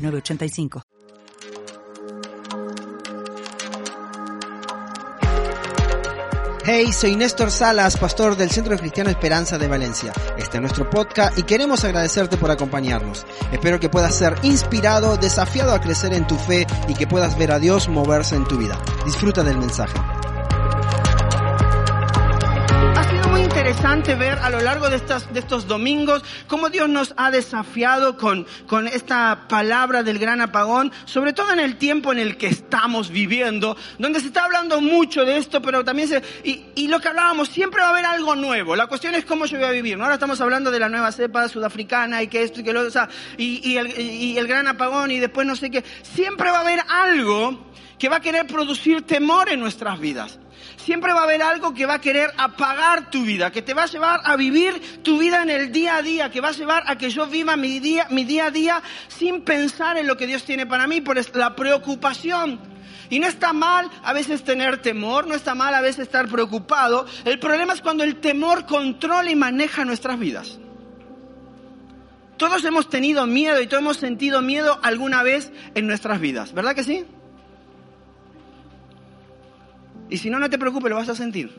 985. Hey, soy Néstor Salas, pastor del Centro Cristiano Esperanza de Valencia. Este es nuestro podcast y queremos agradecerte por acompañarnos. Espero que puedas ser inspirado, desafiado a crecer en tu fe y que puedas ver a Dios moverse en tu vida. Disfruta del mensaje. Interesante ver a lo largo de, estas, de estos domingos cómo Dios nos ha desafiado con, con esta palabra del gran apagón, sobre todo en el tiempo en el que estamos viviendo, donde se está hablando mucho de esto, pero también se... Y, y lo que hablábamos, siempre va a haber algo nuevo. La cuestión es cómo yo voy a vivir. ¿no? Ahora estamos hablando de la nueva cepa sudafricana y que esto y que lo... O sea, y, y, el, y el gran apagón y después no sé qué. Siempre va a haber algo que va a querer producir temor en nuestras vidas. Siempre va a haber algo que va a querer apagar tu vida, que te va a llevar a vivir tu vida en el día a día, que va a llevar a que yo viva mi día, mi día a día sin pensar en lo que Dios tiene para mí, por la preocupación. Y no está mal a veces tener temor, no está mal a veces estar preocupado. El problema es cuando el temor controla y maneja nuestras vidas. Todos hemos tenido miedo y todos hemos sentido miedo alguna vez en nuestras vidas, ¿verdad que sí? Y si no, no te preocupes, lo vas a sentir.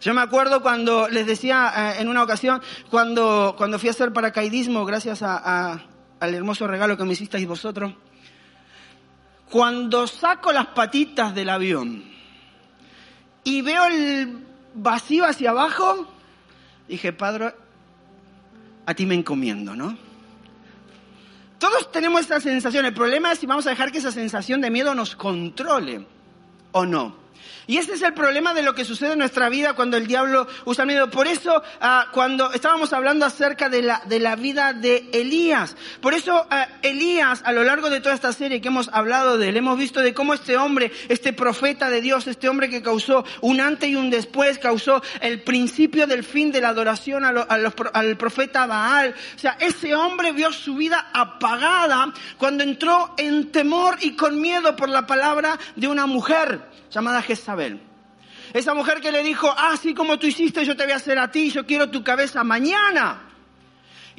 Yo me acuerdo cuando les decía eh, en una ocasión, cuando, cuando fui a hacer paracaidismo, gracias al hermoso regalo que me hicisteis vosotros, cuando saco las patitas del avión y veo el vacío hacia abajo, dije, Padre, a ti me encomiendo, ¿no? Todos tenemos esa sensación. El problema es si vamos a dejar que esa sensación de miedo nos controle o no. Y ese es el problema de lo que sucede en nuestra vida cuando el diablo usa miedo. Por eso, ah, cuando estábamos hablando acerca de la, de la vida de Elías, por eso ah, Elías, a lo largo de toda esta serie que hemos hablado de él, hemos visto de cómo este hombre, este profeta de Dios, este hombre que causó un antes y un después, causó el principio del fin de la adoración al profeta Baal. O sea, ese hombre vio su vida apagada cuando entró en temor y con miedo por la palabra de una mujer llamada Jezabel. Esa mujer que le dijo, así como tú hiciste, yo te voy a hacer a ti, yo quiero tu cabeza mañana.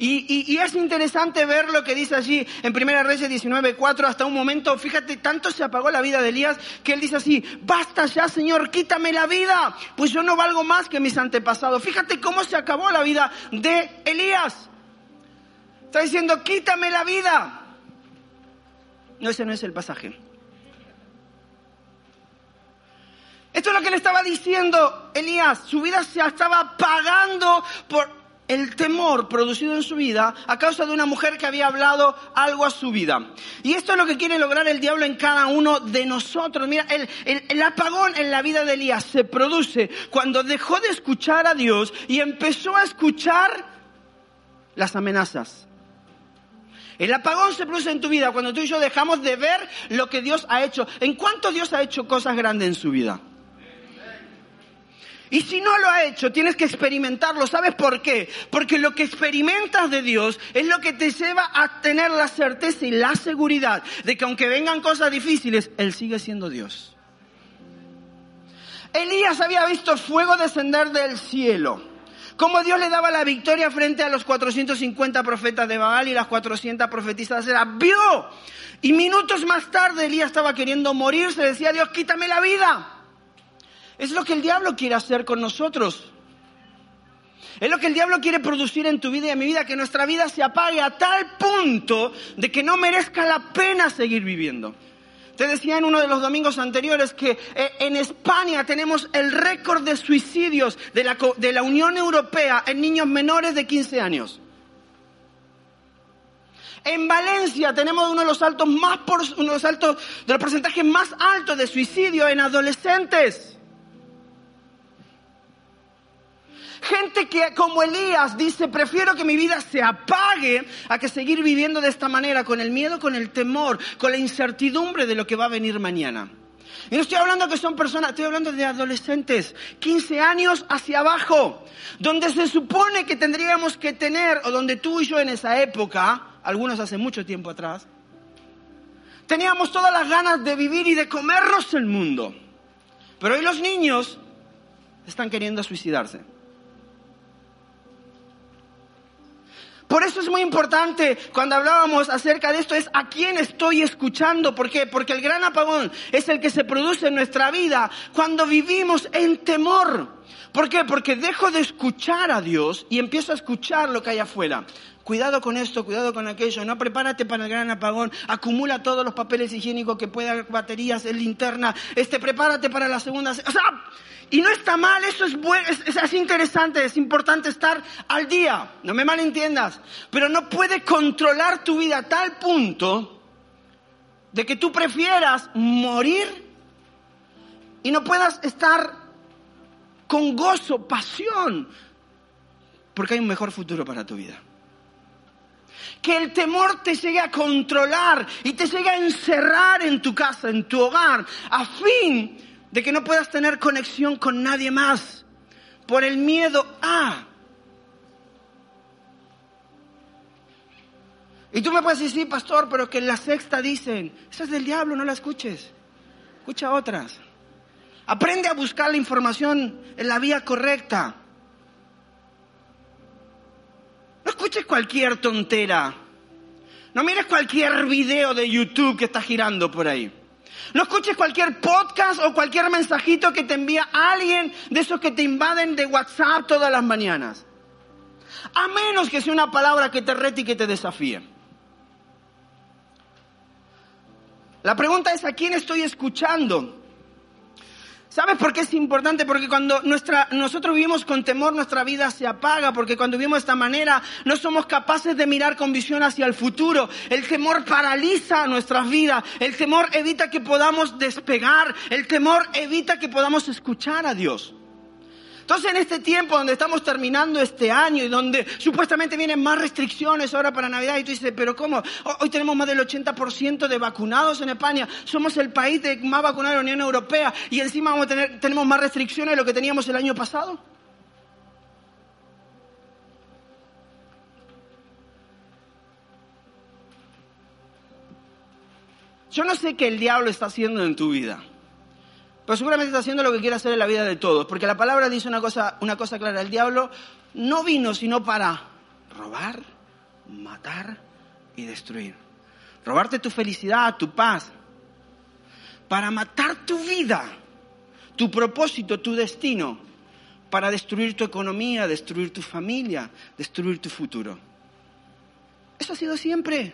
Y, es interesante ver lo que dice allí en 1 Reyes 19.4 hasta un momento, fíjate, tanto se apagó la vida de Elías que él dice así, basta ya Señor, quítame la vida, pues yo no valgo más que mis antepasados. Fíjate cómo se acabó la vida de Elías. Está diciendo, quítame la vida. No, ese no es el pasaje. Esto es lo que le estaba diciendo Elías. Su vida se estaba apagando por el temor producido en su vida a causa de una mujer que había hablado algo a su vida. Y esto es lo que quiere lograr el diablo en cada uno de nosotros. Mira, el, el, apagón en la vida de Elías se produce cuando dejó de escuchar a Dios y empezó a escuchar las amenazas. El apagón se produce en tu vida cuando tú y yo dejamos de ver lo que Dios ha hecho. ¿En cuánto Dios ha hecho cosas grandes en su vida? Y si no lo ha hecho, tienes que experimentarlo. ¿Sabes por qué? Porque lo que experimentas de Dios es lo que te lleva a tener la certeza y la seguridad de que aunque vengan cosas difíciles, Él sigue siendo Dios. Elías había visto fuego descender del cielo. Cómo Dios le daba la victoria frente a los 450 profetas de Baal y las 400 profetisas de. Vio. Y minutos más tarde Elías estaba queriendo morir. Se decía, Dios, quítame la vida. Es lo que el diablo quiere hacer con nosotros. Es lo que el diablo quiere producir en tu vida y en mi vida, que nuestra vida se apague a tal punto de que no merezca la pena seguir viviendo. Te decía en uno de los domingos anteriores que eh, en España tenemos el récord de suicidios de la, de la Unión Europea en niños menores de 15 años. En Valencia tenemos uno de los altos más por, uno de los altos de los porcentajes más altos de suicidio en adolescentes. Gente que como Elías dice, prefiero que mi vida se apague a que seguir viviendo de esta manera, con el miedo, con el temor, con la incertidumbre de lo que va a venir mañana. Y no estoy hablando que son personas, estoy hablando de adolescentes, 15 años hacia abajo, donde se supone que tendríamos que tener, o donde tú y yo en esa época, algunos hace mucho tiempo atrás, teníamos todas las ganas de vivir y de comernos el mundo. Pero hoy los niños están queriendo suicidarse. Por eso es muy importante cuando hablábamos acerca de esto es a quién estoy escuchando. ¿Por qué? Porque el gran apagón es el que se produce en nuestra vida cuando vivimos en temor. ¿Por qué? Porque dejo de escuchar a Dios y empiezo a escuchar lo que hay afuera. Cuidado con esto, cuidado con aquello. No prepárate para el gran apagón. Acumula todos los papeles higiénicos que pueda, baterías, linterna. Este, prepárate para la segunda. O sea, y no está mal, eso es, bueno, es, es, interesante, es importante estar al día, no me malentiendas, pero no puede controlar tu vida a tal punto de que tú prefieras morir y no puedas estar con gozo, pasión, porque hay un mejor futuro para tu vida. Que el temor te llegue a controlar y te llegue a encerrar en tu casa, en tu hogar, a fin de que no puedas tener conexión con nadie más por el miedo a. Y tú me puedes decir, sí, pastor, pero que en la sexta dicen, esa es del diablo, no la escuches. Escucha otras. Aprende a buscar la información en la vía correcta. Escuches cualquier tontera. No mires cualquier video de YouTube que está girando por ahí. No escuches cualquier podcast o cualquier mensajito que te envía alguien de esos que te invaden de WhatsApp todas las mañanas. A menos que sea una palabra que te rete y que te desafíe. La pregunta es a quién estoy escuchando. ¿Sabes por qué es importante? Porque cuando nuestra, nosotros vivimos con temor, nuestra vida se apaga, porque cuando vivimos de esta manera no somos capaces de mirar con visión hacia el futuro. El temor paraliza nuestras vidas, el temor evita que podamos despegar, el temor evita que podamos escuchar a Dios. Entonces en este tiempo donde estamos terminando este año y donde supuestamente vienen más restricciones ahora para Navidad y tú dices, pero ¿cómo? Hoy tenemos más del 80% de vacunados en España, somos el país de más vacunado de la Unión Europea y encima vamos tener, tenemos más restricciones de lo que teníamos el año pasado. Yo no sé qué el diablo está haciendo en tu vida. Pero seguramente está haciendo lo que quiere hacer en la vida de todos. Porque la palabra dice una cosa, una cosa clara. El diablo no vino sino para robar, matar y destruir. Robarte tu felicidad, tu paz. Para matar tu vida, tu propósito, tu destino. Para destruir tu economía, destruir tu familia, destruir tu futuro. Eso ha sido siempre.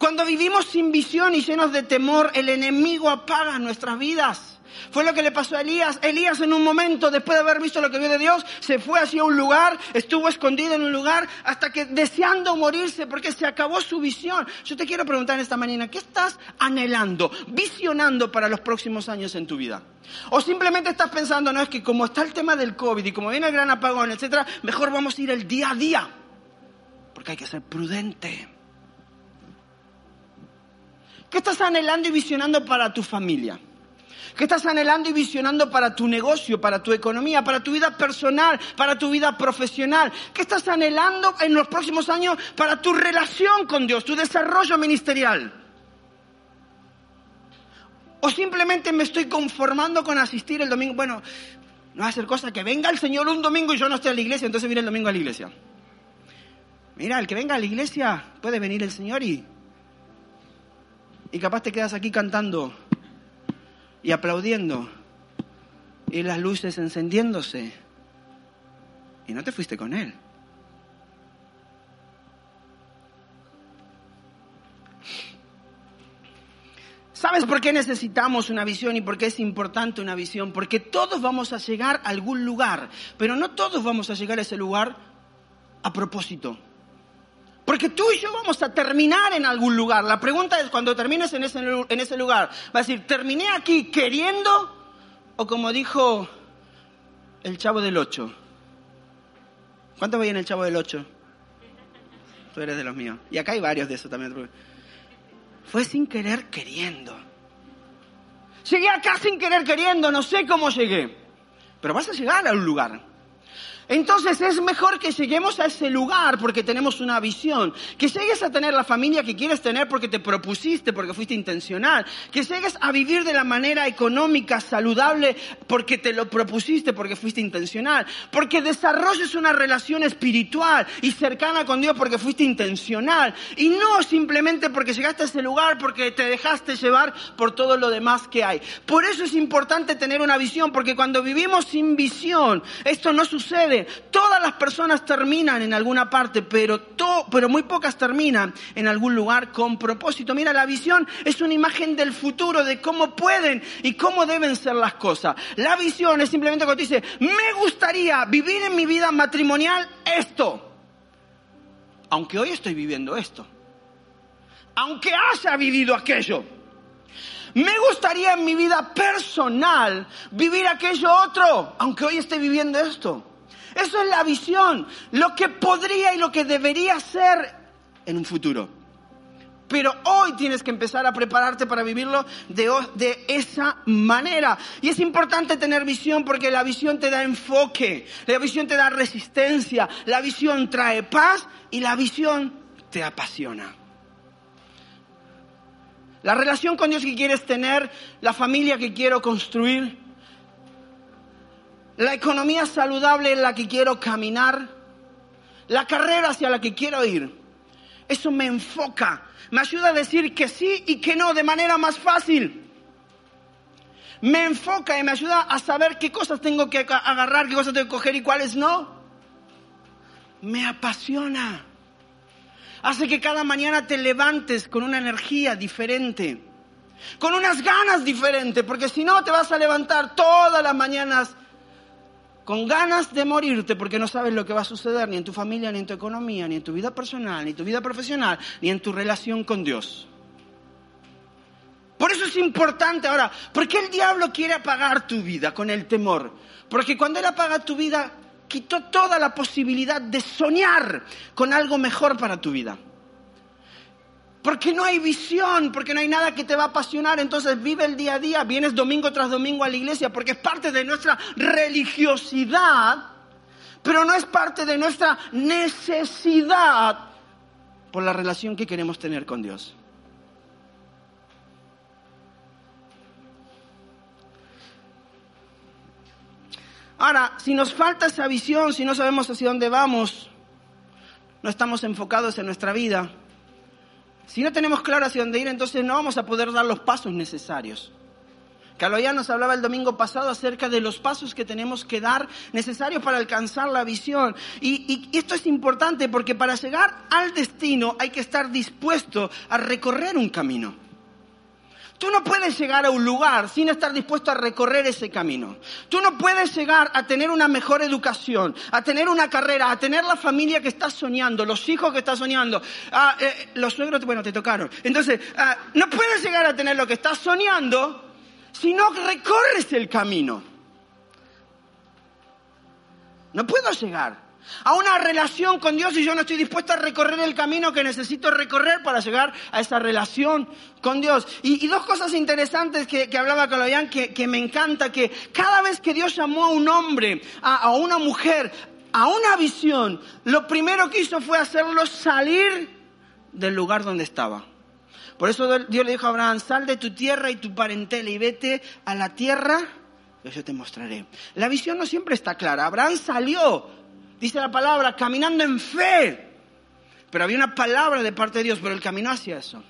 Cuando vivimos sin visión y llenos de temor, el enemigo apaga nuestras vidas. Fue lo que le pasó a Elías. Elías en un momento, después de haber visto lo que vio de Dios, se fue hacia un lugar, estuvo escondido en un lugar, hasta que deseando morirse, porque se acabó su visión. Yo te quiero preguntar esta mañana, ¿qué estás anhelando, visionando para los próximos años en tu vida? O simplemente estás pensando, no, es que como está el tema del COVID y como viene el gran apagón, etcétera, mejor vamos a ir el día a día. Porque hay que ser prudente. ¿Qué estás anhelando y visionando para tu familia? ¿Qué estás anhelando y visionando para tu negocio, para tu economía, para tu vida personal, para tu vida profesional? ¿Qué estás anhelando en los próximos años para tu relación con Dios, tu desarrollo ministerial? ¿O simplemente me estoy conformando con asistir el domingo? Bueno, no va a ser cosa que venga el Señor un domingo y yo no esté a la iglesia, entonces viene el domingo a la iglesia. Mira, el que venga a la iglesia puede venir el Señor y y capaz te quedas aquí cantando y aplaudiendo y las luces encendiéndose y no te fuiste con Él. ¿Sabes por qué necesitamos una visión y por qué es importante una visión? Porque todos vamos a llegar a algún lugar, pero no todos vamos a llegar a ese lugar a propósito. Porque tú y yo vamos a terminar en algún lugar. La pregunta es, cuando termines en ese, en ese lugar, va a decir, ¿terminé aquí queriendo O como dijo el chavo del 8. ¿Cuántos veían el chavo del 8? Tú eres de los míos. Y acá hay varios de esos también. Fue sin querer queriendo. Llegué acá sin querer queriendo, no sé cómo llegué. Pero vas a llegar a un lugar. Entonces es mejor que lleguemos a ese lugar porque tenemos una visión, que llegues a tener la familia que quieres tener porque te propusiste, porque fuiste intencional, que llegues a vivir de la manera económica, saludable, porque te lo propusiste, porque fuiste intencional, porque desarrolles una relación espiritual y cercana con Dios porque fuiste intencional. Y no simplemente porque llegaste a ese lugar porque te dejaste llevar por todo lo demás que hay. Por eso es importante tener una visión, porque cuando vivimos sin visión, esto no sucede Todas las personas terminan en alguna parte, pero, pero muy pocas terminan en algún lugar con propósito. Mira, la visión es una imagen del futuro, de cómo pueden y cómo deben ser las cosas. La visión es simplemente cuando dice, me gustaría vivir en mi vida matrimonial esto. Aunque hoy estoy viviendo esto. Aunque haya vivido aquello. Me gustaría en mi vida personal vivir aquello otro, aunque hoy esté viviendo esto. Eso es la visión, lo que podría y lo que debería ser en un futuro. Pero hoy tienes que empezar a prepararte para vivirlo de, esa manera. Y es importante tener visión porque la visión te da enfoque, la visión te da resistencia, la visión trae paz y la visión te apasiona. La relación con Dios que quieres tener, la familia que quiero construir, la economía saludable en la que quiero caminar, la carrera hacia la que quiero ir. Eso me enfoca, me ayuda a decir que sí y que no de manera más fácil. Me enfoca y me ayuda a saber qué cosas tengo que agarrar, qué cosas tengo que coger y cuáles no. Me apasiona. Hace que cada mañana te levantes con una energía diferente, con unas ganas diferentes, porque si no te vas a levantar todas las mañanas con ganas de morirte porque no sabes lo que va a suceder ni en tu familia, ni en tu economía, ni en tu vida personal, ni en tu vida profesional, ni en tu relación con Dios. Por eso es importante ahora, ¿por qué el diablo quiere apagar tu vida con el temor? Porque cuando él apaga tu vida, quitó toda la posibilidad de soñar con algo mejor para tu vida. Porque no hay visión, porque no hay nada que te va a apasionar, entonces vive el día a día, vienes domingo tras domingo a la iglesia, porque es parte de nuestra religiosidad, pero no es parte de nuestra necesidad por la relación que queremos tener con Dios. Ahora, si nos falta esa visión, si no sabemos hacia dónde vamos, no estamos enfocados en nuestra vida, si no tenemos claro hacia dónde ir, entonces no vamos a poder dar los pasos necesarios. ya nos hablaba el domingo pasado acerca de los pasos que tenemos que dar necesarios para alcanzar la visión. Y, y, esto es importante porque para llegar al destino hay que estar dispuesto a recorrer un camino. Tú no puedes llegar a un lugar sin estar dispuesto a recorrer ese camino. Tú no puedes llegar a tener una mejor educación, a tener una carrera, a tener la familia que estás soñando, los hijos que estás soñando, ah, eh, los suegros, bueno, te tocaron. Entonces, ah, no puedes llegar a tener lo que estás soñando si no recorres el camino. No puedo llegar a una relación con Dios y yo no estoy dispuesto a recorrer el camino que necesito recorrer para llegar a esa relación con Dios. Y, dos cosas interesantes que, hablaba Caloyán que, que me encanta, que cada vez que Dios llamó a un hombre, a, a una mujer, a una visión, lo primero que hizo fue hacerlo salir del lugar donde estaba. Por eso Dios le dijo a Abraham, sal de tu tierra y tu parentela y vete a la tierra que yo te mostraré. La visión no siempre está clara. Abraham salió dice la palabra, caminando en fe. Pero había una palabra de parte de Dios, pero él caminó hacia eso.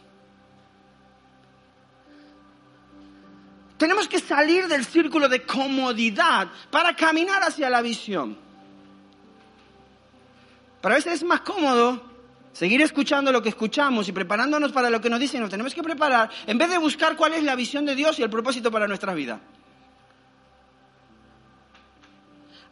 Tenemos que salir del círculo de comodidad para caminar hacia la visión. Para veces es más cómodo seguir escuchando lo que escuchamos y preparándonos para lo que nos dicen, nos tenemos que preparar, en vez de buscar cuál es la visión de Dios y el propósito para nuestra vida.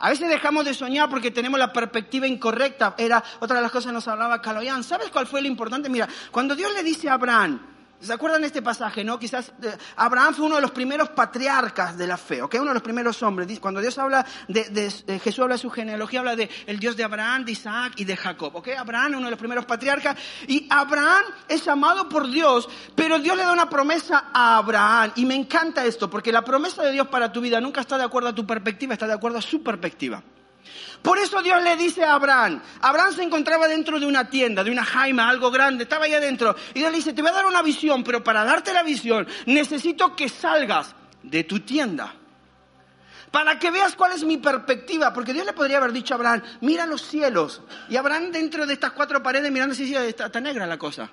A veces dejamos de soñar porque tenemos la perspectiva incorrecta. Era otra de las cosas que nos hablaba Caloyán. ¿Sabes cuál fue lo importante? Mira, cuando Dios le dice a Abraham, ¿Se acuerdan de este pasaje, no? Quizás eh, Abraham fue uno de los primeros patriarcas de la fe, ¿ok? Uno de los primeros hombres. Cuando Dios habla de, de, Jesús habla de su genealogía, habla de el Dios de Abraham, de Isaac y de Jacob, ¿ok? Abraham, uno de los primeros patriarcas. Y Abraham es amado por Dios, pero Dios le da una promesa a Abraham. Y me encanta esto, porque la promesa de Dios para tu vida nunca está de acuerdo a tu perspectiva, está de acuerdo a su perspectiva. Por eso Dios le dice a Abraham, Abraham se encontraba dentro de una tienda, de una jaima, algo grande, estaba ahí adentro. Y Dios le dice, te voy a dar una visión, pero para darte la visión necesito que salgas de tu tienda. Para que veas cuál es mi perspectiva, porque Dios le podría haber dicho a Abraham, mira los cielos. Y Abraham dentro de estas cuatro paredes mirando si está, está negra la cosa.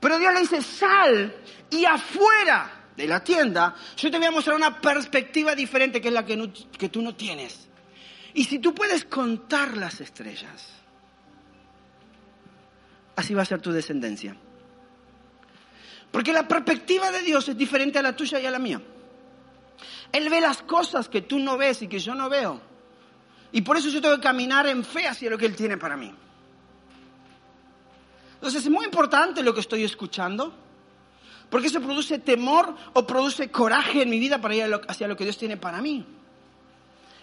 Pero Dios le dice, sal y afuera de la tienda, yo te voy a mostrar una perspectiva diferente que es la que, que tú no tienes. Y si tú puedes contar las estrellas, así va a ser tu descendencia. Porque la perspectiva de Dios es diferente a la tuya y a la mía. Él ve las cosas que tú no ves y que yo no veo. Y por eso yo tengo que caminar en fe hacia lo que Él tiene para mí. Entonces es muy importante lo que estoy escuchando. Porque eso produce temor o produce coraje en mi vida para ir hacia lo que Dios tiene para mí.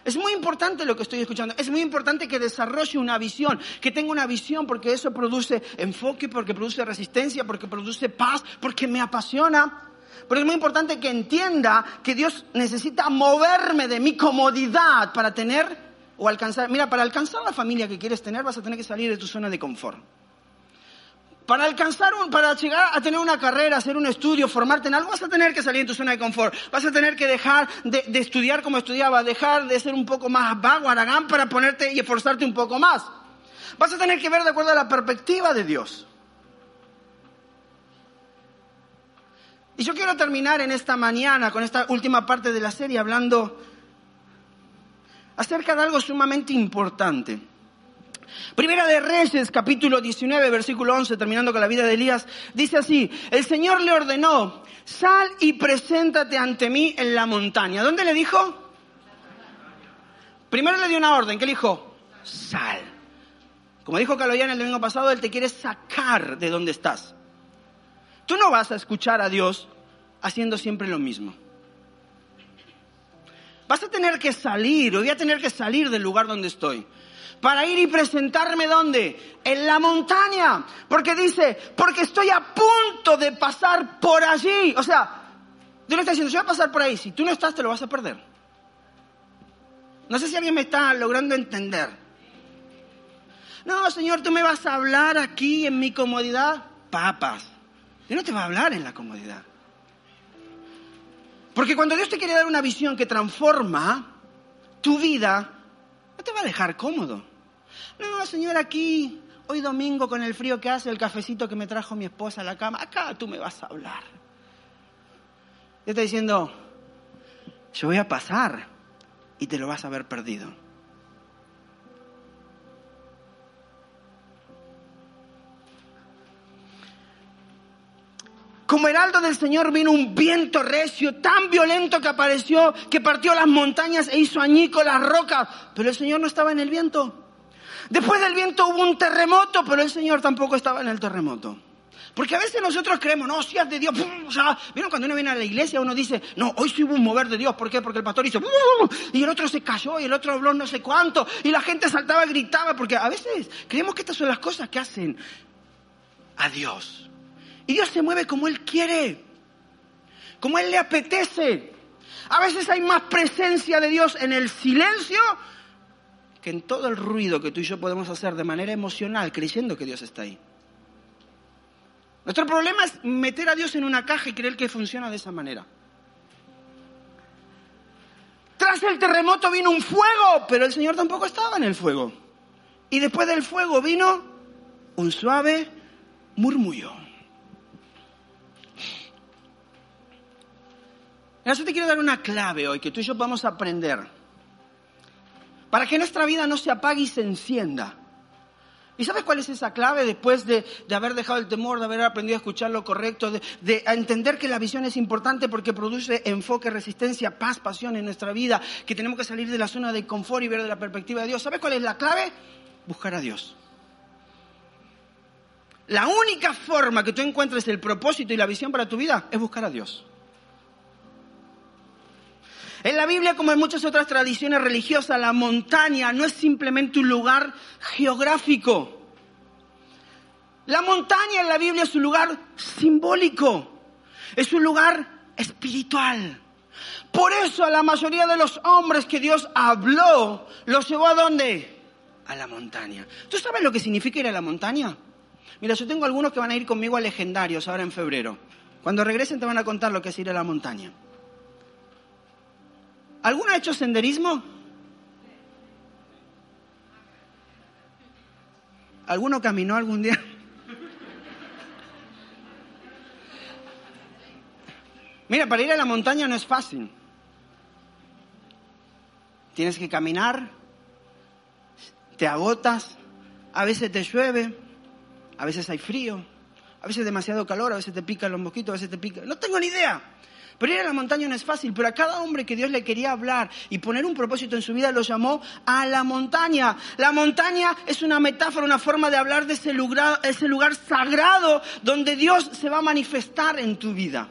Es muy importante lo que estoy escuchando. Es muy importante que desarrolle una visión, que tenga una visión, porque eso produce enfoque, porque produce resistencia, porque produce paz, porque me apasiona. Pero es muy importante que entienda que Dios necesita moverme de mi comodidad para tener o alcanzar. Mira, para alcanzar la familia que quieres tener vas a tener que salir de tu zona de confort. Para alcanzar, un, para llegar a tener una carrera, hacer un estudio, formarte en algo, vas a tener que salir de tu zona de confort. Vas a tener que dejar de, estudiar como estudiaba, dejar de ser un poco más vago, aragán, para ponerte y esforzarte un poco más. Vas a tener que ver de acuerdo a la perspectiva de Dios. Y yo quiero terminar en esta mañana, con esta última parte de la serie, hablando acerca de algo sumamente importante. Primera de Reyes, capítulo 19, versículo 11, terminando con la vida de Elías, dice así, el Señor le ordenó, sal y preséntate ante mí en la montaña. ¿Dónde le dijo? Primero le dio una orden, ¿qué le dijo? Sal. Como dijo Caloyán el domingo pasado, Él te quiere sacar de donde estás. Tú no vas a escuchar a Dios haciendo siempre lo mismo. Vas a tener que salir, o voy a tener que salir del lugar donde estoy para ir y presentarme dónde? En la montaña. Porque dice, porque estoy a punto de pasar por allí. O sea, Dios le está diciendo, yo voy a pasar por ahí. Si tú no estás, te lo vas a perder. No sé si alguien me está logrando entender. No, Señor, tú me vas a hablar aquí en mi comodidad. Papas. Dios no te va a hablar en la comodidad. Porque cuando Dios te quiere dar una visión que transforma tu vida, no te va a dejar cómodo. No, señor, aquí, hoy domingo con el frío que hace, el cafecito que me trajo mi esposa a la cama, acá tú me vas a hablar. Te está diciendo, yo voy a pasar y te lo vas a haber perdido. Como heraldo del Señor vino un viento recio, tan violento que apareció, que partió las montañas e hizo añico las rocas. Pero el Señor no estaba en el viento. Después del viento hubo un terremoto, pero el Señor tampoco estaba en el terremoto. Porque a veces nosotros creemos, no, si es de Dios, o sea, ¿vieron cuando uno viene a la iglesia uno dice, no, hoy sí hubo un mover de Dios, ¿por qué? Porque el pastor hizo, y el otro se cayó, y el otro habló no sé cuánto, y la gente saltaba y gritaba, porque a veces creemos que estas son las cosas que hacen a Dios. Y Dios se mueve como Él quiere, como Él le apetece. A veces hay más presencia de Dios en el silencio que en todo el ruido que tú y yo podemos hacer de manera emocional, creyendo que Dios está ahí. Nuestro problema es meter a Dios en una caja y creer que funciona de esa manera. Tras el terremoto vino un fuego, pero el Señor tampoco estaba en el fuego. Y después del fuego vino un suave murmullo. Yo te quiero dar una clave hoy que tú y yo a aprender para que nuestra vida no se apague y se encienda. ¿Y sabes cuál es esa clave después de, haber dejado el temor, de haber aprendido a escuchar lo correcto, de, de, entender que la visión es importante porque produce enfoque, resistencia, paz, pasión en nuestra vida, que tenemos que salir de la zona de confort y ver de la perspectiva de Dios? ¿Sabes cuál es la clave? Buscar a Dios. La única forma que tú encuentres el propósito y la visión para tu vida es buscar a Dios. En la Biblia, como en muchas otras tradiciones religiosas, la montaña no es simplemente un lugar geográfico. La montaña en la Biblia es un lugar simbólico, es un lugar espiritual. Por eso a la mayoría de los hombres que Dios habló, los llevó a dónde? A la montaña. ¿Tú sabes lo que significa ir a la montaña? Mira, yo tengo algunos que van a ir conmigo a legendarios ahora en febrero. Cuando regresen te van a contar lo que es ir a la montaña. ¿Alguno ha hecho senderismo? ¿Alguno caminó algún día? Mira, para ir a la montaña no es fácil. Tienes que caminar, te agotas, a veces te llueve, a veces hay frío, a veces demasiado calor, a veces te pican los mosquitos, a veces te pican... No tengo ni idea. Pero ir a la montaña no es fácil, pero a cada hombre que Dios le quería hablar y poner un propósito en su vida lo llamó a la montaña. La montaña es una metáfora, una forma de hablar de ese lugar, ese lugar sagrado donde Dios se va a manifestar en tu vida.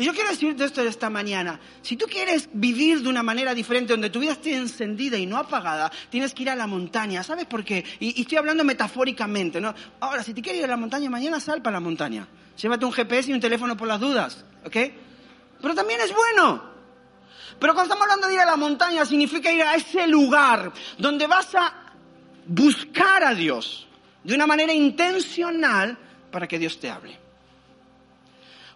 Y yo quiero decirte esto esta mañana. Si tú quieres vivir de una manera diferente, donde tu vida esté encendida y no apagada, tienes que ir a la montaña. ¿Sabes por qué? Y, estoy hablando metafóricamente, ¿no? Ahora, si te quieres ir a la montaña mañana, sal para la montaña. Llévate un GPS y un teléfono por las dudas, ¿ok? Pero también es bueno. Pero cuando estamos hablando de ir a la montaña, significa ir a ese lugar donde vas a buscar a Dios de una manera intencional para que Dios te hable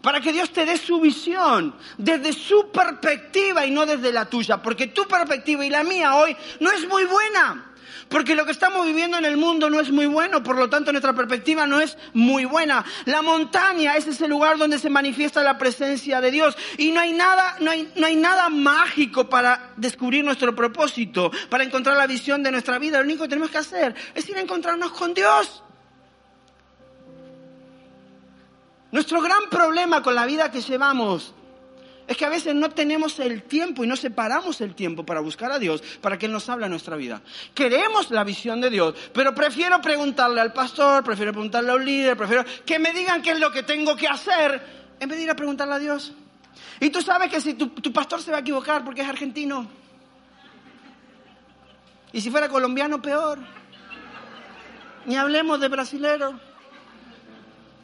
para que Dios te dé su visión desde su perspectiva y no desde la tuya, porque tu perspectiva y la mía hoy no es muy buena. Porque lo que estamos viviendo en el mundo no es muy bueno, por lo tanto nuestra perspectiva no es muy buena. La montaña es ese lugar donde se manifiesta la presencia de Dios y no hay nada, no hay, no hay nada mágico para descubrir nuestro propósito, para encontrar la visión de nuestra vida. Lo único que tenemos que hacer es ir a encontrarnos con Dios. Nuestro gran problema con la vida que llevamos es que a veces no tenemos el tiempo y no separamos el tiempo para buscar a Dios, para que Él nos hable en nuestra vida. Queremos la visión de Dios, pero prefiero preguntarle al pastor, prefiero preguntarle a un líder, prefiero que me digan qué es lo que tengo que hacer, en vez de ir a preguntarle a Dios. Y tú sabes que si tu, tu pastor se va a equivocar porque es argentino, y si fuera colombiano, peor. Ni hablemos de brasilero.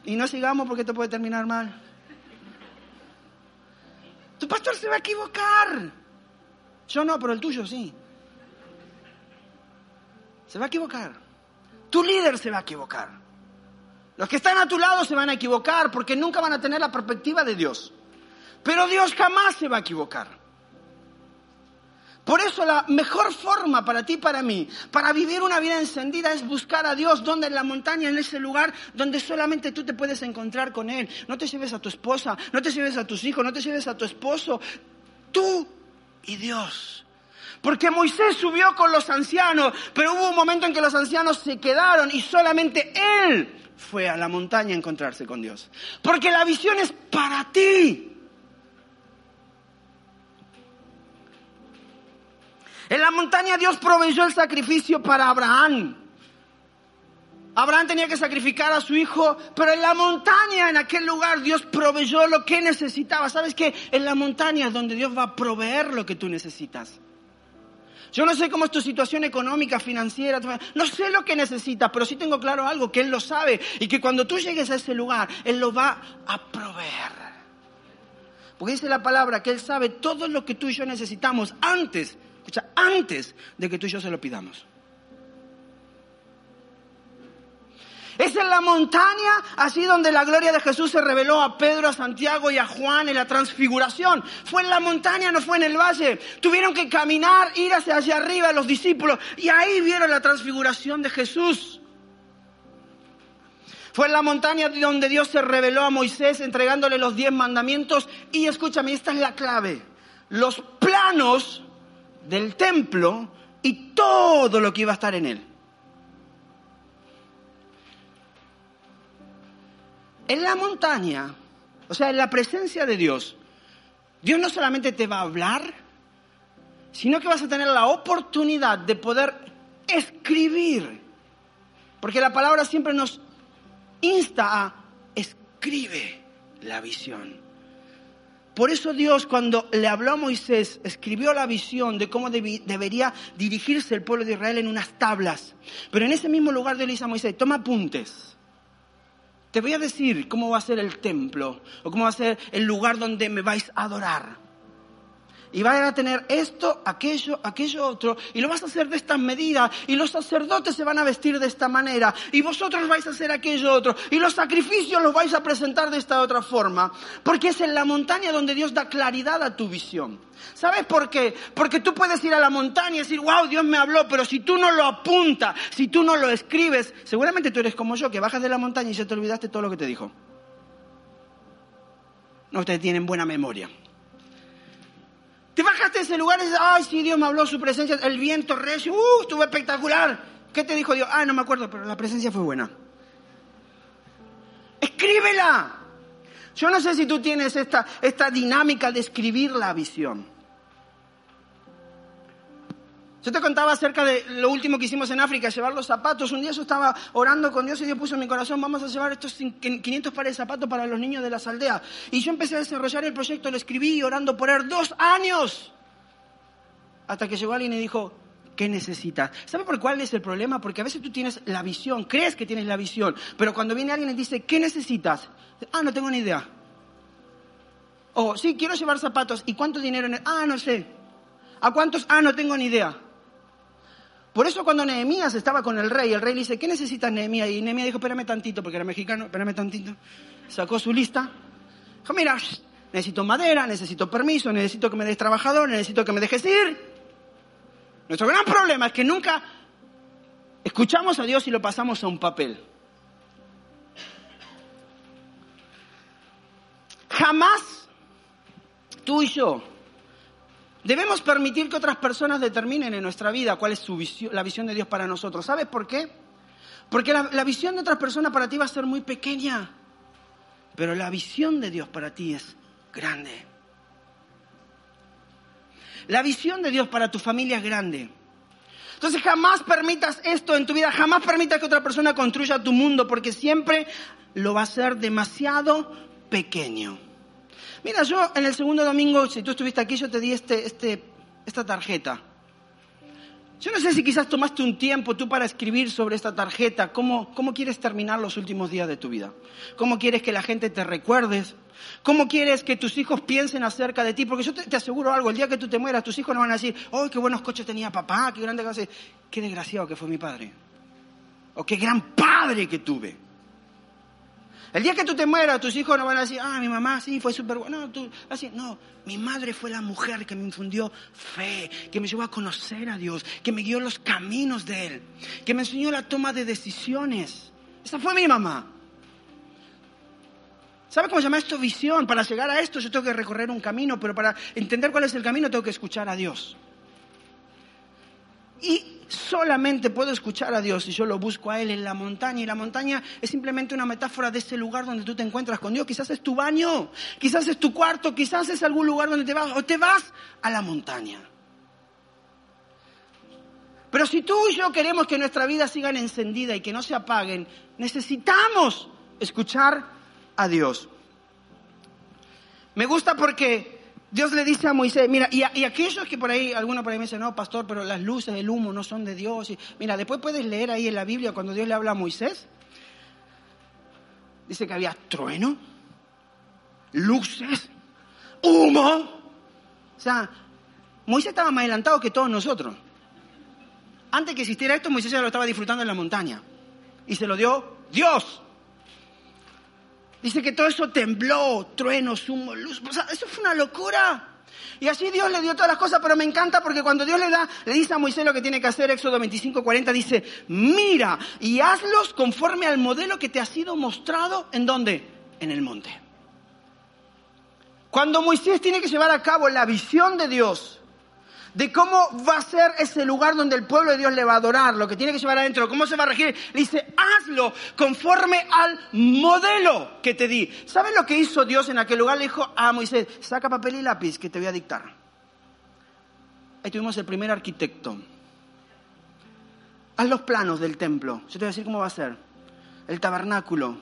Y no sigamos porque esto puede terminar mal. Tu pastor se va a equivocar. Yo no, pero el tuyo sí. Se va a equivocar. Tu líder se va a equivocar. Los que están a tu lado se van a equivocar porque nunca van a tener la perspectiva de Dios. Pero Dios jamás se va a equivocar. Por eso la mejor forma para ti y para mí, para vivir una vida encendida, es buscar a Dios donde en la montaña, en ese lugar donde solamente tú te puedes encontrar con Él. No te lleves a tu esposa, no te lleves a tus hijos, no te lleves a tu esposo. Tú y Dios. Porque Moisés subió con los ancianos, pero hubo un momento en que los ancianos se quedaron y solamente Él fue a la montaña a encontrarse con Dios. Porque la visión es para ti. En la montaña Dios proveyó el sacrificio para Abraham. Abraham tenía que sacrificar a su hijo, pero en la montaña, en aquel lugar, Dios proveyó lo que necesitaba. ¿Sabes qué? En la montaña es donde Dios va a proveer lo que tú necesitas. Yo no sé cómo es tu situación económica, financiera, no sé lo que necesitas, pero sí tengo claro algo, que Él lo sabe y que cuando tú llegues a ese lugar, Él lo va a proveer. Porque dice la palabra que Él sabe todo lo que tú y yo necesitamos antes Escucha, antes de que tú y yo se lo pidamos. Es en la montaña, así donde la gloria de Jesús se reveló a Pedro, a Santiago y a Juan en la transfiguración. Fue en la montaña, no fue en el valle. Tuvieron que caminar, ir hacia allá arriba los discípulos y ahí vieron la transfiguración de Jesús. Fue en la montaña donde Dios se reveló a Moisés entregándole los diez mandamientos y escúchame, esta es la clave. Los planos del templo y todo lo que iba a estar en él. En la montaña, o sea, en la presencia de Dios, Dios no solamente te va a hablar, sino que vas a tener la oportunidad de poder escribir. Porque la palabra siempre nos insta a escribe la visión. Por eso Dios cuando le habló a Moisés, escribió la visión de cómo debería dirigirse el pueblo de Israel en unas tablas. Pero en ese mismo lugar Dios le dice a Moisés, toma apuntes. Te voy a decir cómo va a ser el templo o cómo va a ser el lugar donde me vais a adorar. Y van a tener esto, aquello, aquello otro, y lo vas a hacer de estas medidas, y los sacerdotes se van a vestir de esta manera, y vosotros vais a hacer aquello otro, y los sacrificios los vais a presentar de esta otra forma, porque es en la montaña donde Dios da claridad a tu visión. ¿Sabes por qué? Porque tú puedes ir a la montaña y decir, wow, Dios me habló, pero si tú no lo apuntas, si tú no lo escribes, seguramente tú eres como yo, que bajas de la montaña y ya te olvidaste todo lo que te dijo. No, ustedes tienen buena memoria. Te bajaste de ese lugar y dices, ay, sí, Dios me habló, su presencia, el viento recio, uh, estuvo espectacular. ¿Qué te dijo Dios? Ah, no me acuerdo, pero la presencia fue buena. Escríbela. Yo no sé si tú tienes esta, esta dinámica de escribir la visión. Yo te contaba acerca de lo último que hicimos en África, llevar los zapatos. Un día yo estaba orando con Dios y Dios puso en mi corazón, vamos a llevar estos 500 pares de zapatos para los niños de las aldeas. Y yo empecé a desarrollar el proyecto, lo escribí orando por él dos años. Hasta que llegó alguien y dijo, ¿qué necesitas? ¿Sabe por cuál es el problema? Porque a veces tú tienes la visión, crees que tienes la visión, pero cuando viene alguien y dice, ¿qué necesitas? Ah, no tengo ni idea. O, sí, quiero llevar zapatos. ¿Y cuánto dinero? Ah, no sé. ¿A cuántos? Ah, no tengo ni idea. Por eso cuando Nehemías estaba con el rey, el rey le dice, ¿qué necesitas Nehemías? Y Nehemías dijo, espérame tantito, porque era mexicano, espérame tantito. Sacó su lista. Dijo, mira, necesito madera, necesito permiso, necesito que me des trabajador, necesito que me dejes ir. Nuestro gran problema es que nunca escuchamos a Dios y lo pasamos a un papel. Jamás tú y yo Debemos permitir que otras personas determinen en nuestra vida cuál es su visión, la visión de Dios para nosotros. ¿Sabes por qué? Porque la, la visión de otras personas para ti va a ser muy pequeña, pero la visión de Dios para ti es grande. La visión de Dios para tu familia es grande. Entonces jamás permitas esto en tu vida, jamás permitas que otra persona construya tu mundo, porque siempre lo va a hacer demasiado pequeño. Mira, yo en el segundo domingo, si tú estuviste aquí, yo te di este, este, esta tarjeta. Yo no sé si quizás tomaste un tiempo tú para escribir sobre esta tarjeta, cómo, cómo quieres terminar los últimos días de tu vida, cómo quieres que la gente te recuerdes, cómo quieres que tus hijos piensen acerca de ti, porque yo te, aseguro algo, el día que tú te mueras, tus hijos no van a decir, ¡ay, qué buenos coches tenía papá, qué grande casa, qué desgraciado que fue mi padre! O qué gran padre que tuve. El día que tú te mueras, tus hijos no van a decir, ah, mi mamá sí fue súper buena. No, tú, así, no, mi madre fue la mujer que me infundió fe, que me llevó a conocer a Dios, que me guió los caminos de Él, que me enseñó la toma de decisiones. Esa fue mi mamá. ¿Sabe cómo se llama esto? Visión. Para llegar a esto yo tengo que recorrer un camino, pero para entender cuál es el camino tengo que escuchar a Dios. Y solamente puedo escuchar a Dios si yo lo busco a Él en la montaña. Y la montaña es simplemente una metáfora de ese lugar donde tú te encuentras con Dios. Quizás es tu baño, quizás es tu cuarto, quizás es algún lugar donde te vas o te vas a la montaña. Pero si tú y yo queremos que nuestra vida siga encendida y que no se apaguen, necesitamos escuchar a Dios. Me gusta porque Dios le dice a Moisés, mira, y, aquellos que por ahí, algunos por ahí me dicen, no, pastor, pero las luces, el humo no son de Dios. Y, mira, después puedes leer ahí en la Biblia cuando Dios le habla a Moisés. Dice que había trueno, luces, humo. O sea, Moisés estaba más adelantado que todos nosotros. Antes que existiera esto, Moisés ya lo estaba disfrutando en la montaña. Y se lo dio Dios. Dice que todo eso tembló, truenos, humo, luz. O sea, eso fue una locura. Y así Dios le dio todas las cosas, pero me encanta porque cuando Dios le da, le dice a Moisés lo que tiene que hacer, Éxodo 25, 40, dice, mira y hazlos conforme al modelo que te ha sido mostrado, ¿en dónde? En el monte. Cuando Moisés tiene que llevar a cabo la visión de Dios, de cómo va a ser ese lugar donde el pueblo de Dios le va a adorar, lo que tiene que llevar adentro, cómo se va a regir, le dice, hazlo conforme al modelo que te di. ¿Saben lo que hizo Dios en aquel lugar? Le dijo a Moisés, saca papel y lápiz que te voy a dictar. Ahí tuvimos el primer arquitecto. Haz los planos del templo. Yo te voy a decir cómo va a ser. El tabernáculo.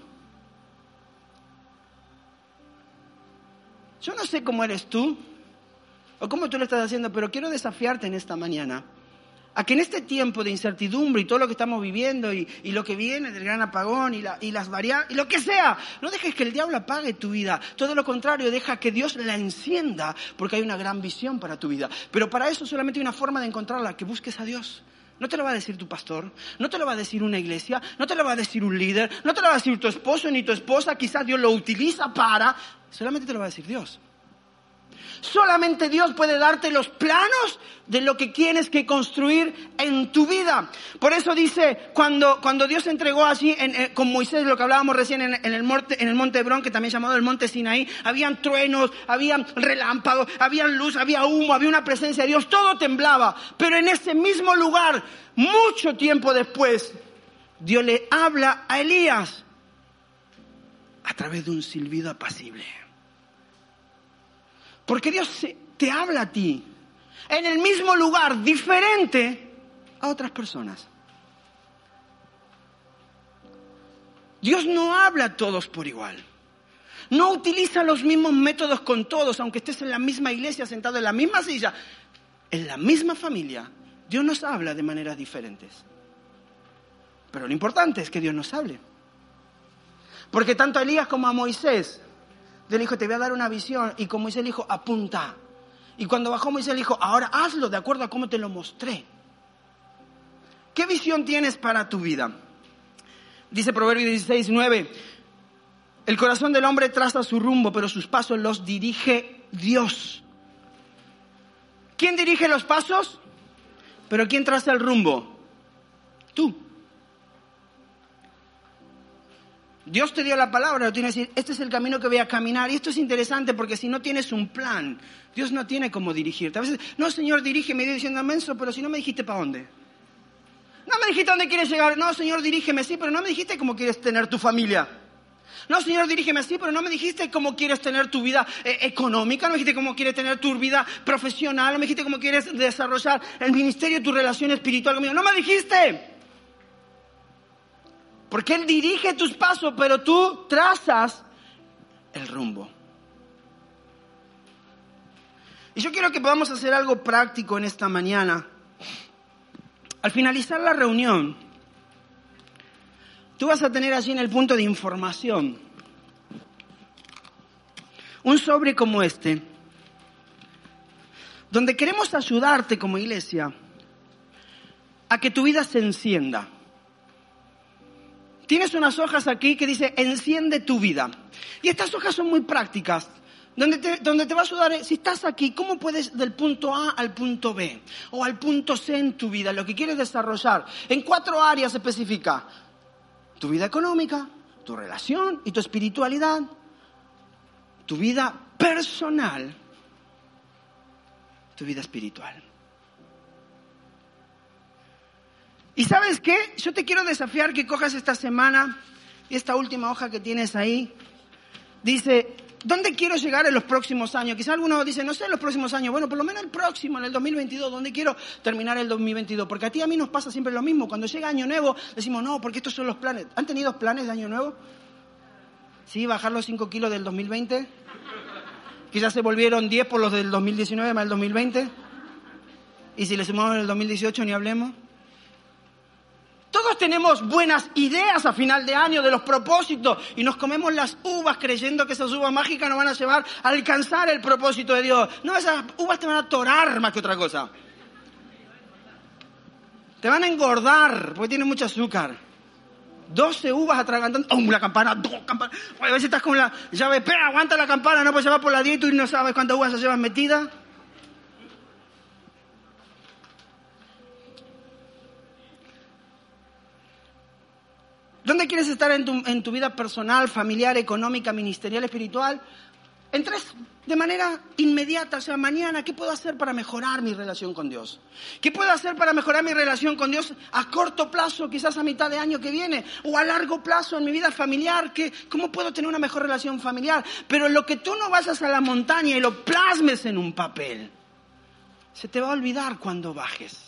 Yo no sé cómo eres tú, o cómo tú lo estás haciendo, pero quiero desafiarte en esta mañana a que en este tiempo de incertidumbre y todo lo que estamos viviendo y, lo que viene del gran apagón y, y las variables, y lo que sea, no dejes que el diablo apague tu vida. Todo lo contrario, deja que Dios la encienda porque hay una gran visión para tu vida. Pero para eso solamente hay una forma de encontrarla, que busques a Dios. No te lo va a decir tu pastor, no te lo va a decir una iglesia, no te lo va a decir un líder, no te lo va a decir tu esposo ni tu esposa, quizás Dios lo utiliza para, solamente te lo va a decir Dios. Solamente Dios puede darte los planos de lo que tienes que construir en tu vida. Por eso dice, cuando, cuando Dios entregó así eh, con Moisés, lo que hablábamos recién en, el monte, en el monte Hebrón, que también llamado el monte Sinaí, habían truenos, habían relámpagos, habían luz, había humo, había una presencia de Dios, todo temblaba. Pero en ese mismo lugar, mucho tiempo después, Dios le habla a Elías a través de un silbido apacible. Porque Dios te habla a ti en el mismo lugar, diferente a otras personas. Dios no habla a todos por igual. No utiliza los mismos métodos con todos, aunque estés en la misma iglesia, sentado en la misma silla, en la misma familia. Dios nos habla de maneras diferentes. Pero lo importante es que Dios nos hable. Porque tanto a Elías como a Moisés le dijo, te voy a dar una visión. Y como dice el hijo, apunta. Y cuando bajó Moisés le dijo, ahora hazlo de acuerdo a cómo te lo mostré. ¿Qué visión tienes para tu vida? Dice Proverbios 16, 9. El corazón del hombre traza su rumbo, pero sus pasos los dirige Dios. ¿Quién dirige los pasos? Pero ¿quién traza el rumbo? Tú. Dios te dio la palabra, lo tiene que decir, este es el camino que voy a caminar. Y esto es interesante porque si no tienes un plan, Dios no tiene cómo dirigirte. A veces, no, Señor, dirígeme, yo diciendo menso, pero si no me dijiste para dónde. No me dijiste dónde quieres llegar. No, Señor, dirígeme, sí, pero no me dijiste cómo quieres tener tu familia. No, Señor, dirígeme así, pero no me dijiste cómo quieres tener tu vida eh, económica, no me dijiste cómo quieres tener tu vida profesional, no me dijiste cómo quieres desarrollar el ministerio, tu relación espiritual conmigo. No me dijiste. Porque Él dirige tus pasos, pero tú trazas el rumbo. Y yo quiero que podamos hacer algo práctico en esta mañana. Al finalizar la reunión, tú vas a tener allí en el punto de información un sobre como este, donde queremos ayudarte como iglesia a que tu vida se encienda. Tienes unas hojas aquí que dice, enciende tu vida. Y estas hojas son muy prácticas. Donde te, donde te va a ayudar, si estás aquí, ¿cómo puedes del punto A al punto B? O al punto C en tu vida, lo que quieres desarrollar. En cuatro áreas específicas. Tu vida económica, tu relación y tu espiritualidad. Tu vida personal, tu vida espiritual. Y sabes qué? Yo te quiero desafiar que cojas esta semana, esta última hoja que tienes ahí. Dice, ¿dónde quiero llegar en los próximos años? Quizá alguno dice, no sé en los próximos años. Bueno, por lo menos el próximo, en el 2022, ¿dónde quiero terminar el 2022? Porque a ti y a mí nos pasa siempre lo mismo. Cuando llega Año Nuevo, decimos, no, porque estos son los planes. ¿Han tenido planes de Año Nuevo? Sí, bajar los 5 kilos del 2020. Quizás se volvieron 10 por los del 2019 más el 2020. Y si le sumamos el 2018, ni hablemos. Todos tenemos buenas ideas a final de año de los propósitos y nos comemos las uvas creyendo que esas uvas mágicas nos van a llevar a alcanzar el propósito de Dios. No, esas uvas te van a torar más que otra cosa. Te van a engordar porque tienen mucho azúcar. 12 uvas atragantando. ¡Oh, la campana! ¡Dos campanas! A veces estás con la llave, pero aguanta la campana, no puedes llevar por la dieta y no sabes cuántas uvas se llevan metidas. ¿Dónde quieres estar en tu, vida personal, familiar, económica, ministerial, espiritual? En tres, de manera inmediata, o sea, mañana, ¿qué puedo hacer para mejorar mi relación con Dios? ¿Qué puedo hacer para mejorar mi relación con Dios a corto plazo, quizás a mitad de año que viene? O a largo plazo en mi vida familiar, ¿qué, ¿cómo puedo tener una mejor relación familiar? Pero lo que tú no vayas a la montaña y lo plasmes en un papel, se te va a olvidar cuando bajes.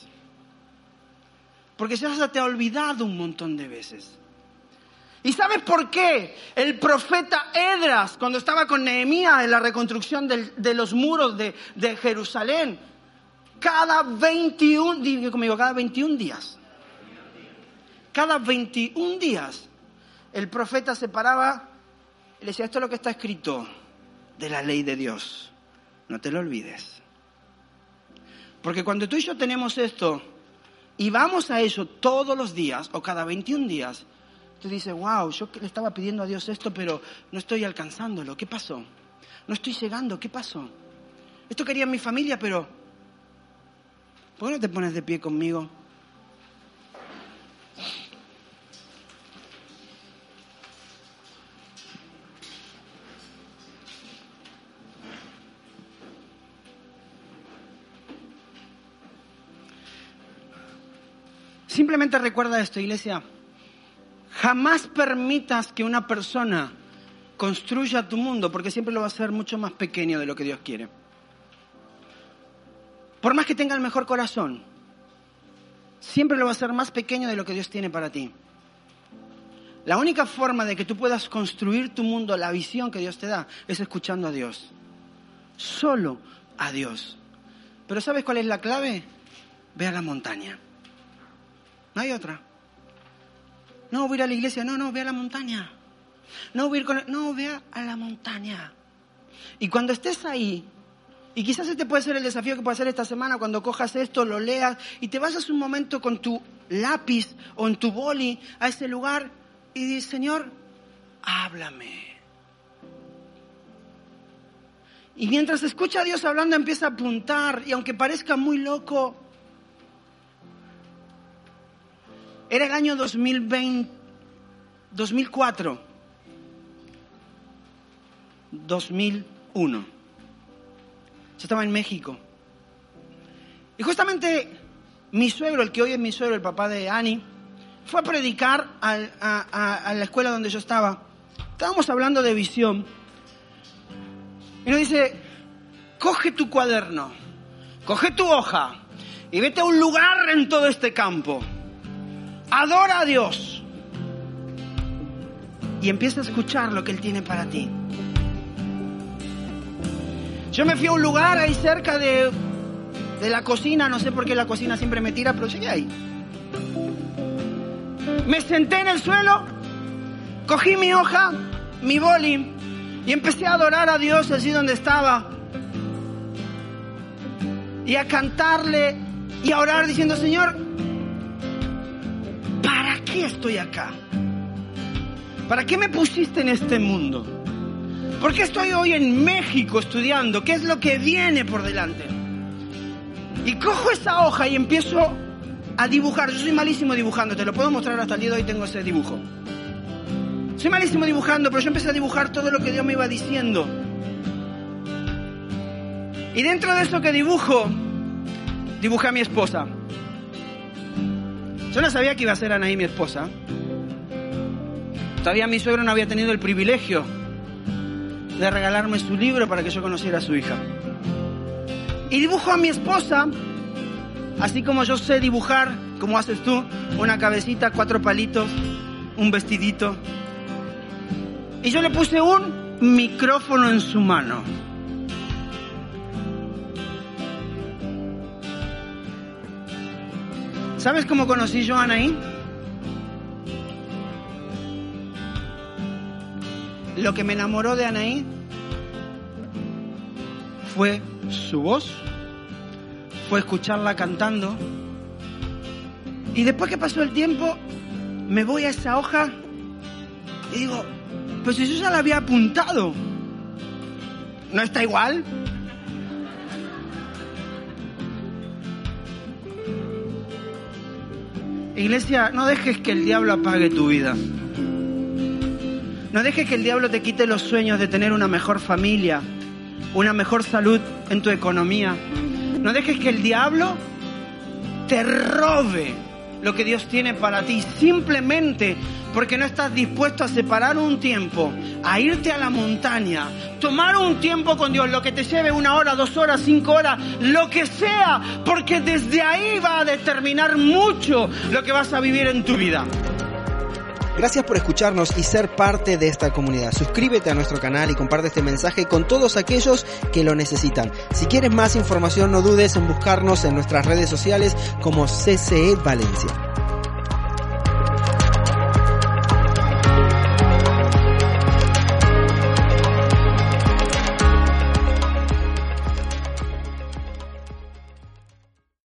Porque se te ha olvidado un montón de veces. ¿Y sabes por qué? El profeta Edras, cuando estaba con Nehemías en la reconstrucción de los muros de, Jerusalén, cada 21, digo conmigo, cada 21 días, cada 21 días, el profeta se paraba y le decía, esto es lo que está escrito de la ley de Dios, no te lo olvides. Porque cuando tú y yo tenemos esto y vamos a eso todos los días o cada 21 días, tú dices, wow, yo le estaba pidiendo a Dios esto, pero no estoy alcanzándolo. ¿Qué pasó? No estoy llegando. ¿Qué pasó? Esto quería mi familia, pero ¿por qué no te pones de pie conmigo? Simplemente recuerda esto, iglesia. Jamás permitas que una persona construya tu mundo, porque siempre lo va a hacer mucho más pequeño de lo que Dios quiere. Por más que tenga el mejor corazón, siempre lo va a hacer más pequeño de lo que Dios tiene para ti. La única forma de que tú puedas construir tu mundo, la visión que Dios te da, es escuchando a Dios. Solo a Dios. Pero ¿sabes cuál es la clave? Ve a la montaña. No hay otra. No, voy a ir a la iglesia. No, no, ve a la montaña. No, voy a ir con... No, ve a la montaña. Y cuando estés ahí, y quizás este puede ser el desafío que puede hacer esta semana, cuando cojas esto, lo leas, y te vas un momento con tu lápiz o en tu boli a ese lugar y dices, Señor, háblame. Y mientras escucha a Dios hablando, empieza a apuntar, y aunque parezca muy loco, Era el año 2020, 2004, 2001. Yo estaba en México. Y justamente mi suegro, el que hoy es mi suegro, el papá de Annie, fue a predicar a la escuela donde yo estaba. Estábamos hablando de visión. Y nos dice, coge tu cuaderno, coge tu hoja y vete a un lugar en todo este campo. Adora a Dios. Y empieza a escuchar lo que Él tiene para ti. Yo me fui a un lugar ahí cerca de, de la cocina, no sé por qué la cocina siempre me tira, pero llegué ahí. Me senté en el suelo, cogí mi hoja, mi boli, y empecé a adorar a Dios así donde estaba. Y a cantarle y a orar diciendo, Señor, ¿para qué estoy acá? ¿Para qué me pusiste en este mundo? ¿Por qué estoy hoy en México estudiando? ¿Qué es lo que viene por delante? Y cojo esa hoja y empiezo a dibujar. Yo soy malísimo dibujando, te lo puedo mostrar hasta el día de hoy, tengo ese dibujo. Soy malísimo dibujando, pero yo empecé a dibujar todo lo que Dios me iba diciendo. Y dentro de eso que dibujo, dibujé a mi esposa. Yo no sabía que iba a ser Anaí mi esposa. Todavía mi suegro no había tenido el privilegio de regalarme su libro para que yo conociera a su hija. Y dibujo a mi esposa, así como yo sé dibujar, como haces tú, una cabecita, cuatro palitos, un vestidito. Y yo le puse un micrófono en su mano. ¿Sabes cómo conocí yo a Anaí? Lo que me enamoró de Anaí fue su voz, fue escucharla cantando. Y después que pasó el tiempo, me voy a esa hoja y digo, pues si yo ya la había apuntado, ¿no está igual? Iglesia, no dejes que el diablo apague tu vida. No dejes que el diablo te quite los sueños de tener una mejor familia, una mejor salud en tu economía. No dejes que el diablo te robe lo que Dios tiene para ti simplemente porque no estás dispuesto a separar un tiempo, a irte a la montaña, tomar un tiempo con Dios, lo que te lleve una hora, dos horas, cinco horas, lo que sea, porque desde ahí va a determinar mucho lo que vas a vivir en tu vida. Gracias por escucharnos y ser parte de esta comunidad. Suscríbete a nuestro canal y comparte este mensaje con todos aquellos que lo necesitan. Si quieres más información, no dudes en buscarnos en nuestras redes sociales como CCE Valencia.